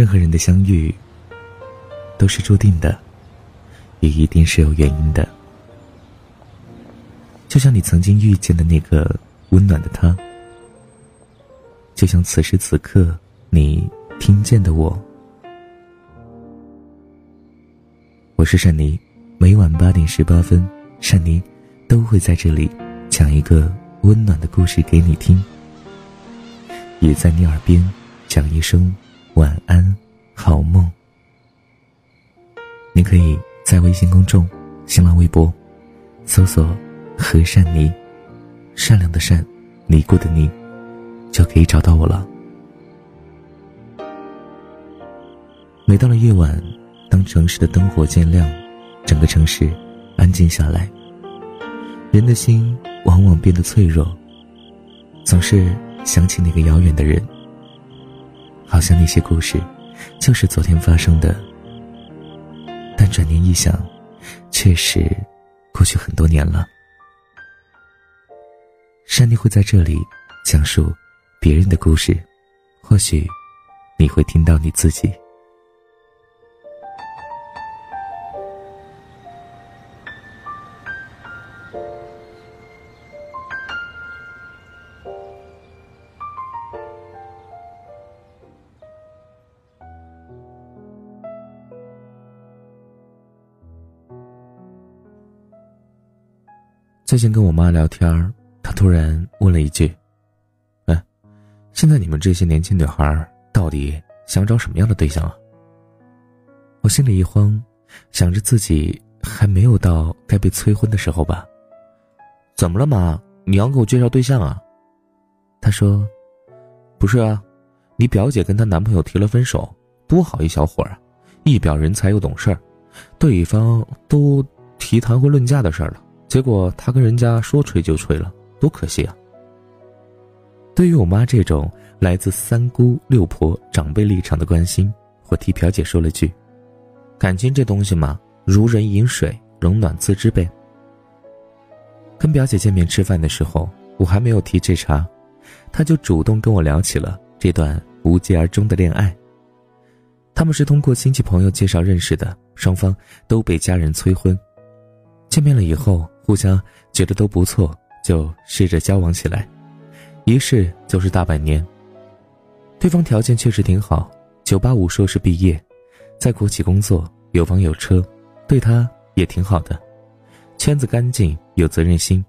任何人的相遇都是注定的，也一定是有原因的。就像你曾经遇见的那个温暖的他，就像此时此刻你听见的我。我是善妮，每晚八点十八分，善妮都会在这里讲一个温暖的故事给你听，也在你耳边讲一声晚安，好梦。你可以在微信公众、新浪微博搜索。和善妮，善良的善，尼姑的尼，就可以找到我了。每到了夜晚，当城市的灯火渐亮，整个城市安静下来，人的心往往变得脆弱，总是想起那个遥远的人，好像那些故事就是昨天发生的。但转念一想，确实过去很多年了。珊妮会在这里讲述别人的故事，或许你会听到你自己。最近跟我妈聊天她。突然问了一句：“哎，现在你们这些年轻女孩到底想找什么样的对象啊？”我心里一慌，想着自己还没有到该被催婚的时候吧。怎么了，妈？你要给我介绍对象啊？她说：“不是啊，你表姐跟她男朋友提了分手，多好一小伙啊，一表人才又懂事儿，对方都提谈婚论嫁的事儿了，结果他跟人家说吹就吹了。”多可惜啊！对于我妈这种来自三姑六婆长辈立场的关心，我替表姐说了句：“感情这东西嘛，如人饮水，冷暖自知呗。”跟表姐见面吃饭的时候，我还没有提这茬，她就主动跟我聊起了这段无疾而终的恋爱。他们是通过亲戚朋友介绍认识的，双方都被家人催婚。见面了以后，互相觉得都不错。就试着交往起来，一试就是大半年。对方条件确实挺好，九八五硕士毕业，在国企工作，有房有车，对他也挺好的，圈子干净，有责任心，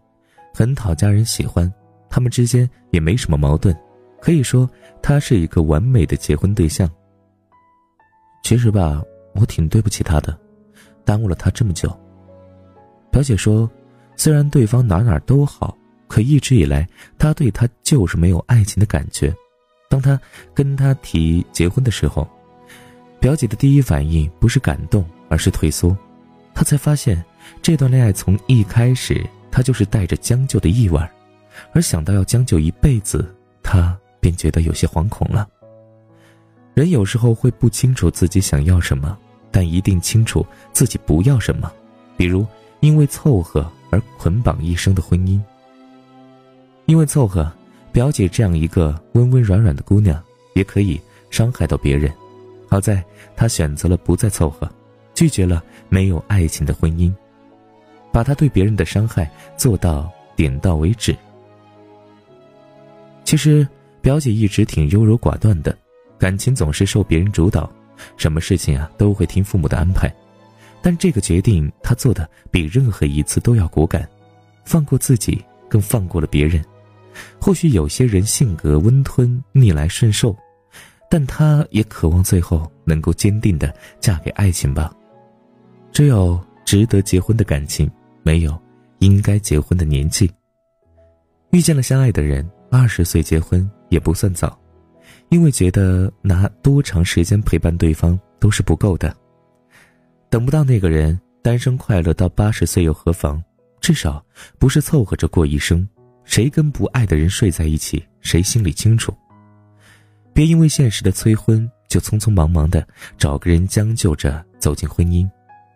很讨家人喜欢。他们之间也没什么矛盾，可以说他是一个完美的结婚对象。其实吧，我挺对不起他的，耽误了他这么久。表姐说。虽然对方哪哪都好，可一直以来，她对他就是没有爱情的感觉。当他跟他提结婚的时候，表姐的第一反应不是感动，而是退缩。他才发现，这段恋爱从一开始，他就是带着将就的意味而想到要将就一辈子，他便觉得有些惶恐了。人有时候会不清楚自己想要什么，但一定清楚自己不要什么，比如因为凑合。而捆绑一生的婚姻，因为凑合，表姐这样一个温温软软的姑娘，也可以伤害到别人。好在她选择了不再凑合，拒绝了没有爱情的婚姻，把她对别人的伤害做到点到为止。其实，表姐一直挺优柔寡断的，感情总是受别人主导，什么事情啊都会听父母的安排。但这个决定，他做的比任何一次都要果敢，放过自己，更放过了别人。或许有些人性格温吞、逆来顺受，但他也渴望最后能够坚定的嫁给爱情吧。只有值得结婚的感情，没有应该结婚的年纪。遇见了相爱的人，二十岁结婚也不算早，因为觉得拿多长时间陪伴对方都是不够的。等不到那个人，单身快乐到八十岁又何妨？至少不是凑合着过一生。谁跟不爱的人睡在一起，谁心里清楚。别因为现实的催婚，就匆匆忙忙的找个人将就着走进婚姻。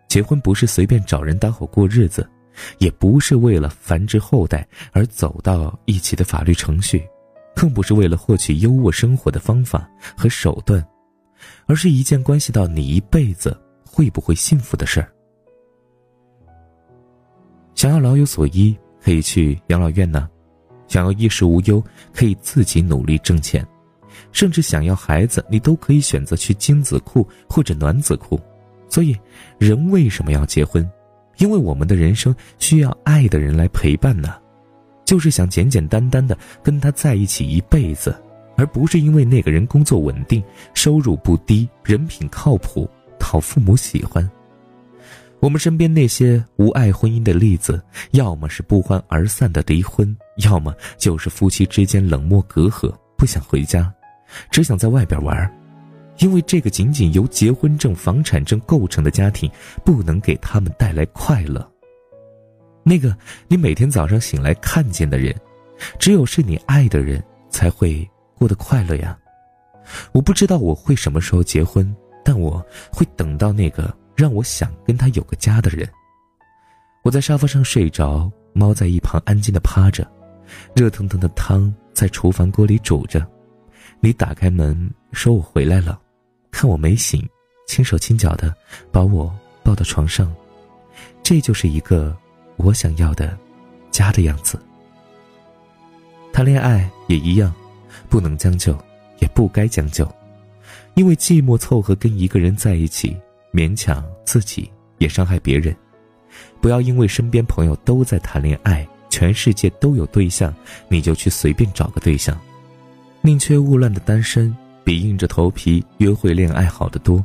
结婚不是随便找人搭伙过日子，也不是为了繁殖后代而走到一起的法律程序，更不是为了获取优渥生活的方法和手段。而是一件关系到你一辈子会不会幸福的事儿。想要老有所依，可以去养老院呢；想要衣食无忧，可以自己努力挣钱；甚至想要孩子，你都可以选择去精子库或者卵子库。所以，人为什么要结婚？因为我们的人生需要爱的人来陪伴呢，就是想简简单单的跟他在一起一辈子，而不是因为那个人工作稳定、收入不低、人品靠谱、讨父母喜欢。我们身边那些无爱婚姻的例子，要么是不欢而散的离婚，要么就是夫妻之间冷漠隔阂，不想回家，只想在外边玩。因为这个仅仅由结婚证、房产证构成的家庭，不能给他们带来快乐。那个你每天早上醒来看见的人，只有是你爱的人才会过得快乐呀。我不知道我会什么时候结婚，但我会等到那个让我想跟他有个家的人。我在沙发上睡着，猫在一旁安静的趴着，热腾腾的汤在厨房锅里煮着。你打开门，说我回来了。看我没醒，轻手轻脚的把我抱到床上，这就是一个我想要的家的样子。谈恋爱也一样，不能将就，也不该将就，因为寂寞凑合跟一个人在一起，勉强自己也伤害别人。不要因为身边朋友都在谈恋爱，全世界都有对象，你就去随便找个对象，宁缺毋滥的单身。比硬着头皮约会恋爱好得多，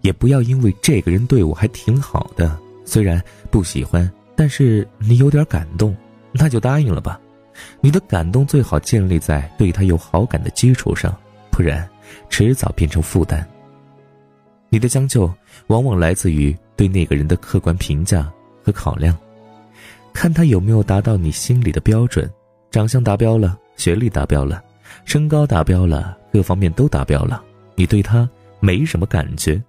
也不要因为这个人对我还挺好的，虽然不喜欢，但是你有点感动，那就答应了吧。你的感动最好建立在对他有好感的基础上，不然迟早变成负担。你的将就往往来自于对那个人的客观评价和考量，看他有没有达到你心里的标准，长相达标了，学历达标了。身高达标了，各方面都达标了，你对他没什么感觉，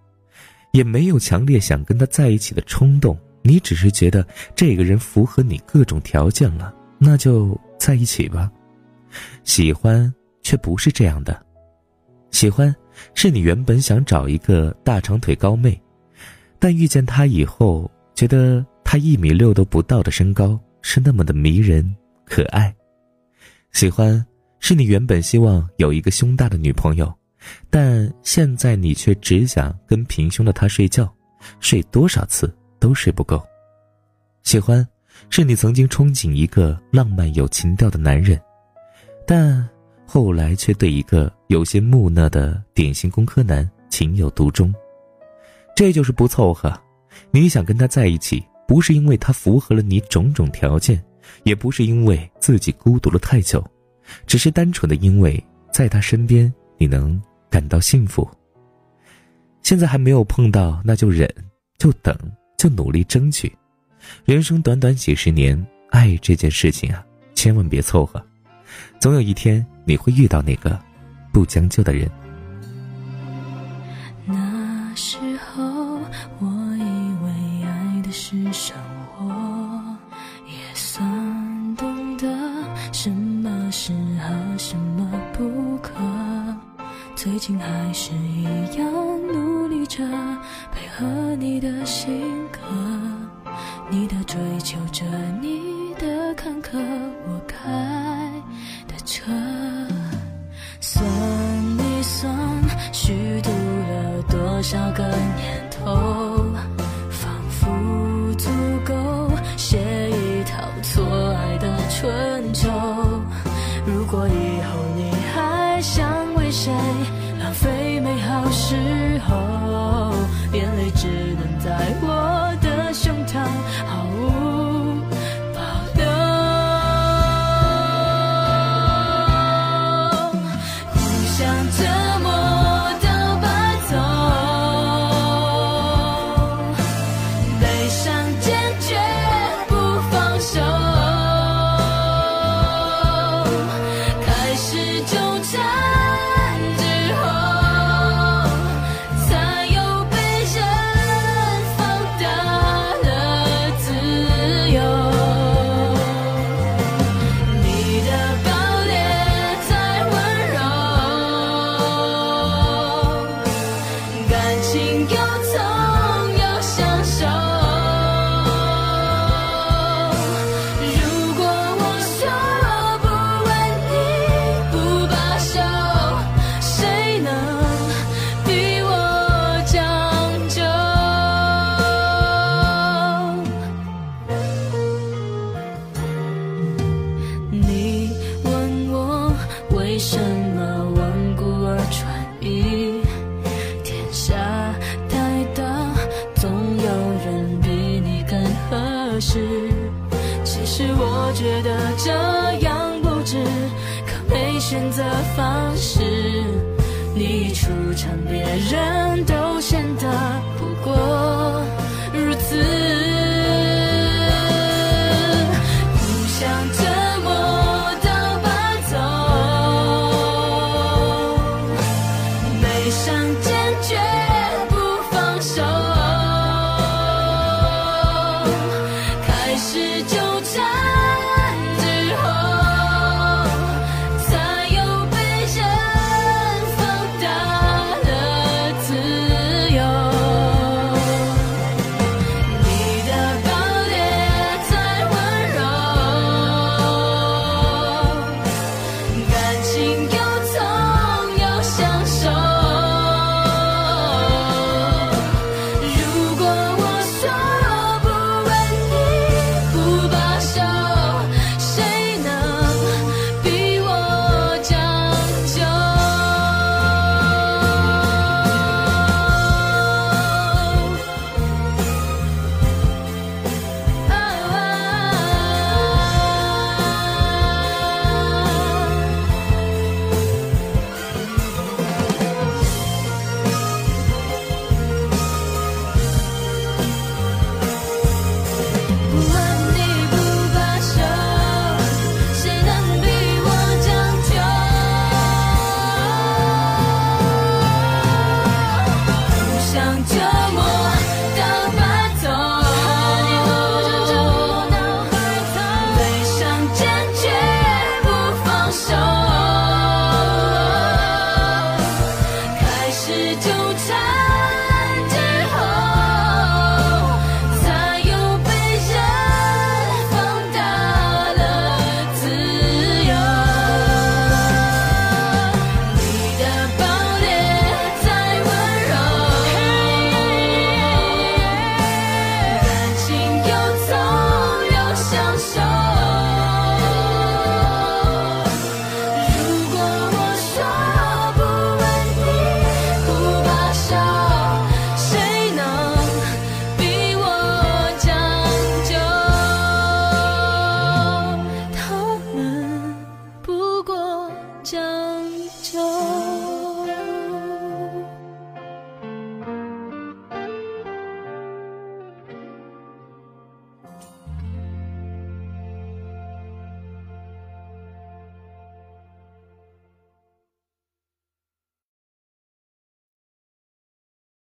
也没有强烈想跟他在一起的冲动，你只是觉得这个人符合你各种条件了，那就在一起吧。喜欢却不是这样的，喜欢是你原本想找一个大长腿高妹，但遇见她以后，觉得她一米六都不到的身高是那么的迷人可爱，喜欢。是你原本希望有一个胸大的女朋友，但现在你却只想跟平胸的她睡觉，睡多少次都睡不够。喜欢，是你曾经憧憬一个浪漫有情调的男人，但后来却对一个有些木讷的典型工科男情有独钟。这就是不凑合。你想跟他在一起，不是因为他符合了你种种条件，也不是因为自己孤独了太久。只是单纯的因为在他身边你能感到幸福。现在还没有碰到，那就忍，就等，就努力争取。人生短短几十年，爱这件事情啊，千万别凑合。总有一天你会遇到那个不将就的人。那时候我以为爱的是生活，也算懂得什么。适合什么不可？最近还是一样努力着配合你的性格，你的追求着你的坎坷，我开的车。候，其实我觉得这样不值，可没选择方式。你一出场，别人都显得不过如此。将就。